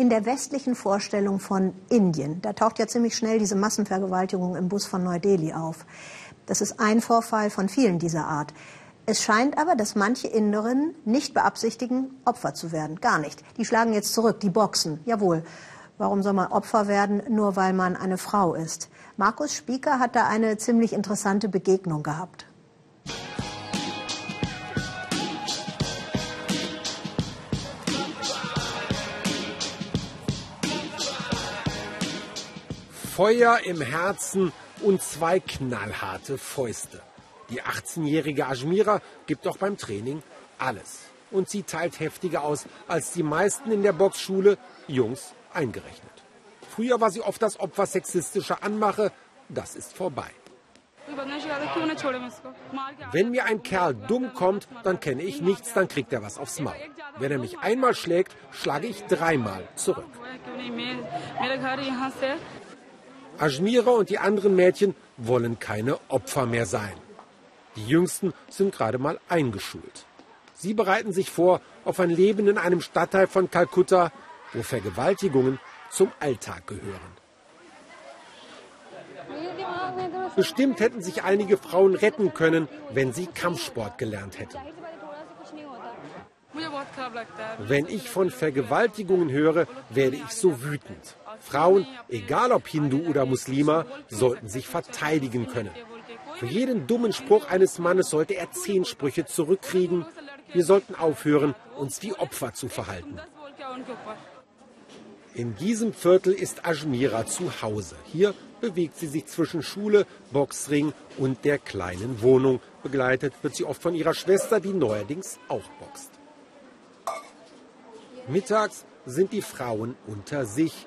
In der westlichen Vorstellung von Indien, da taucht ja ziemlich schnell diese Massenvergewaltigung im Bus von Neu-Delhi auf. Das ist ein Vorfall von vielen dieser Art. Es scheint aber, dass manche Inderinnen nicht beabsichtigen, Opfer zu werden. Gar nicht. Die schlagen jetzt zurück, die boxen. Jawohl. Warum soll man Opfer werden, nur weil man eine Frau ist? Markus Spieker hat da eine ziemlich interessante Begegnung gehabt. Feuer im Herzen und zwei knallharte Fäuste. Die 18-jährige Ajmira gibt auch beim Training alles. Und sie teilt heftiger aus als die meisten in der Boxschule, Jungs eingerechnet. Früher war sie oft das Opfer sexistischer Anmache. Das ist vorbei. Wenn mir ein Kerl dumm kommt, dann kenne ich nichts, dann kriegt er was aufs Maul. Wenn er mich einmal schlägt, schlage ich dreimal zurück. Ajmira und die anderen Mädchen wollen keine Opfer mehr sein. Die Jüngsten sind gerade mal eingeschult. Sie bereiten sich vor auf ein Leben in einem Stadtteil von Kalkutta, wo Vergewaltigungen zum Alltag gehören. Bestimmt hätten sich einige Frauen retten können, wenn sie Kampfsport gelernt hätten. Wenn ich von Vergewaltigungen höre, werde ich so wütend. Frauen, egal ob Hindu oder Muslima, sollten sich verteidigen können. Für jeden dummen Spruch eines Mannes sollte er zehn Sprüche zurückkriegen. Wir sollten aufhören, uns wie Opfer zu verhalten. In diesem Viertel ist Ajmira zu Hause. Hier bewegt sie sich zwischen Schule, Boxring und der kleinen Wohnung. Begleitet wird sie oft von ihrer Schwester, die neuerdings auch boxt. Mittags sind die Frauen unter sich.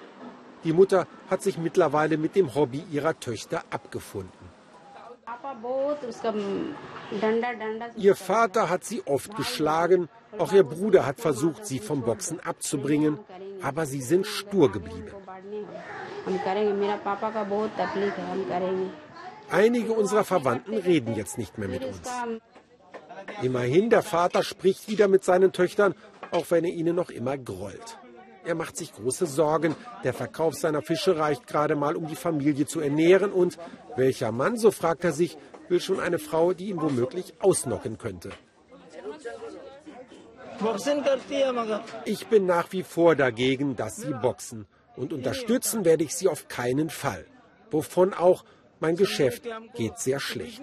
Die Mutter hat sich mittlerweile mit dem Hobby ihrer Töchter abgefunden. Ihr Vater hat sie oft geschlagen, auch ihr Bruder hat versucht, sie vom Boxen abzubringen, aber sie sind stur geblieben. Einige unserer Verwandten reden jetzt nicht mehr mit uns. Immerhin, der Vater spricht wieder mit seinen Töchtern, auch wenn er ihnen noch immer grollt. Er macht sich große Sorgen. Der Verkauf seiner Fische reicht gerade mal, um die Familie zu ernähren. Und welcher Mann, so fragt er sich, will schon eine Frau, die ihn womöglich ausnocken könnte. Ich bin nach wie vor dagegen, dass sie boxen. Und unterstützen werde ich sie auf keinen Fall. Wovon auch mein Geschäft geht sehr schlecht.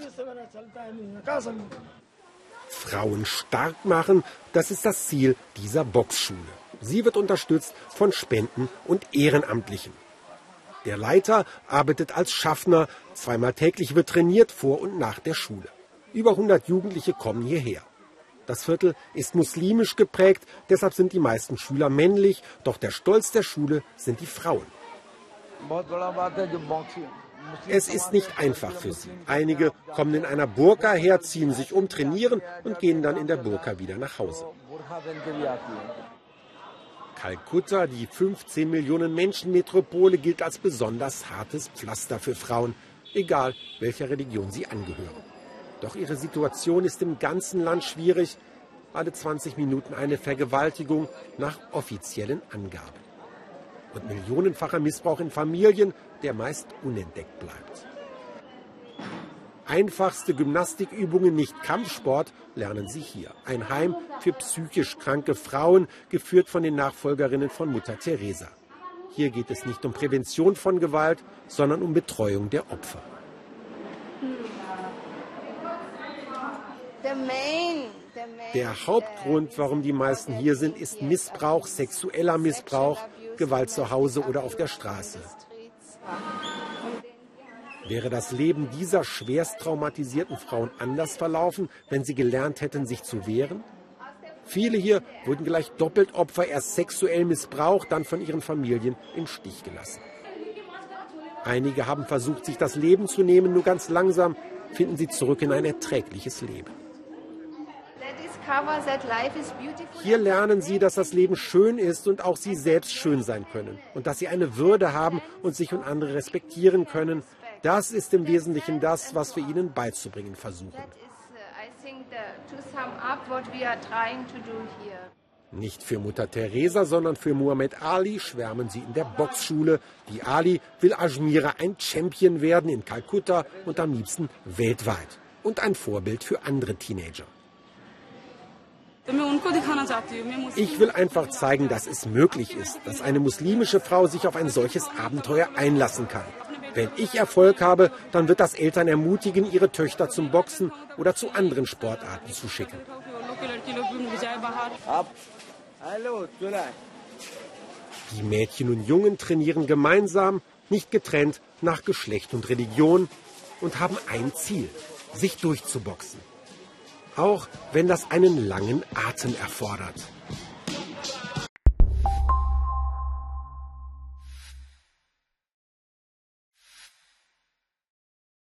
Frauen stark machen, das ist das Ziel dieser Boxschule. Sie wird unterstützt von Spenden und Ehrenamtlichen. Der Leiter arbeitet als Schaffner. Zweimal täglich wird trainiert vor und nach der Schule. Über 100 Jugendliche kommen hierher. Das Viertel ist muslimisch geprägt, deshalb sind die meisten Schüler männlich, doch der Stolz der Schule sind die Frauen. Es ist nicht einfach für sie. Einige kommen in einer Burka her, ziehen sich um, trainieren und gehen dann in der Burka wieder nach Hause. Kalkutta, die 15 Millionen Menschen Metropole, gilt als besonders hartes Pflaster für Frauen, egal welcher Religion sie angehören. Doch ihre Situation ist im ganzen Land schwierig. Alle 20 Minuten eine Vergewaltigung nach offiziellen Angaben. Und millionenfacher Missbrauch in Familien, der meist unentdeckt bleibt. Einfachste Gymnastikübungen, nicht Kampfsport, lernen sie hier. Ein Heim für psychisch kranke Frauen, geführt von den Nachfolgerinnen von Mutter Teresa. Hier geht es nicht um Prävention von Gewalt, sondern um Betreuung der Opfer. Der Hauptgrund, warum die meisten hier sind, ist Missbrauch, sexueller Missbrauch, Gewalt zu Hause oder auf der Straße. Wäre das Leben dieser schwerst traumatisierten Frauen anders verlaufen, wenn sie gelernt hätten, sich zu wehren? Viele hier wurden gleich doppelt Opfer, erst sexuell missbraucht, dann von ihren Familien im Stich gelassen. Einige haben versucht, sich das Leben zu nehmen, nur ganz langsam finden sie zurück in ein erträgliches Leben. Hier lernen sie, dass das Leben schön ist und auch sie selbst schön sein können und dass sie eine Würde haben und sich und andere respektieren können, das ist im Wesentlichen das, was wir Ihnen beizubringen versuchen. Nicht für Mutter Teresa, sondern für Muhammad Ali schwärmen sie in der Boxschule. Wie Ali will Ajmira ein Champion werden in Kalkutta und am liebsten weltweit. Und ein Vorbild für andere Teenager. Ich will einfach zeigen, dass es möglich ist, dass eine muslimische Frau sich auf ein solches Abenteuer einlassen kann. Wenn ich Erfolg habe, dann wird das Eltern ermutigen, ihre Töchter zum Boxen oder zu anderen Sportarten zu schicken. Die Mädchen und Jungen trainieren gemeinsam, nicht getrennt nach Geschlecht und Religion und haben ein Ziel, sich durchzuboxen. Auch wenn das einen langen Atem erfordert.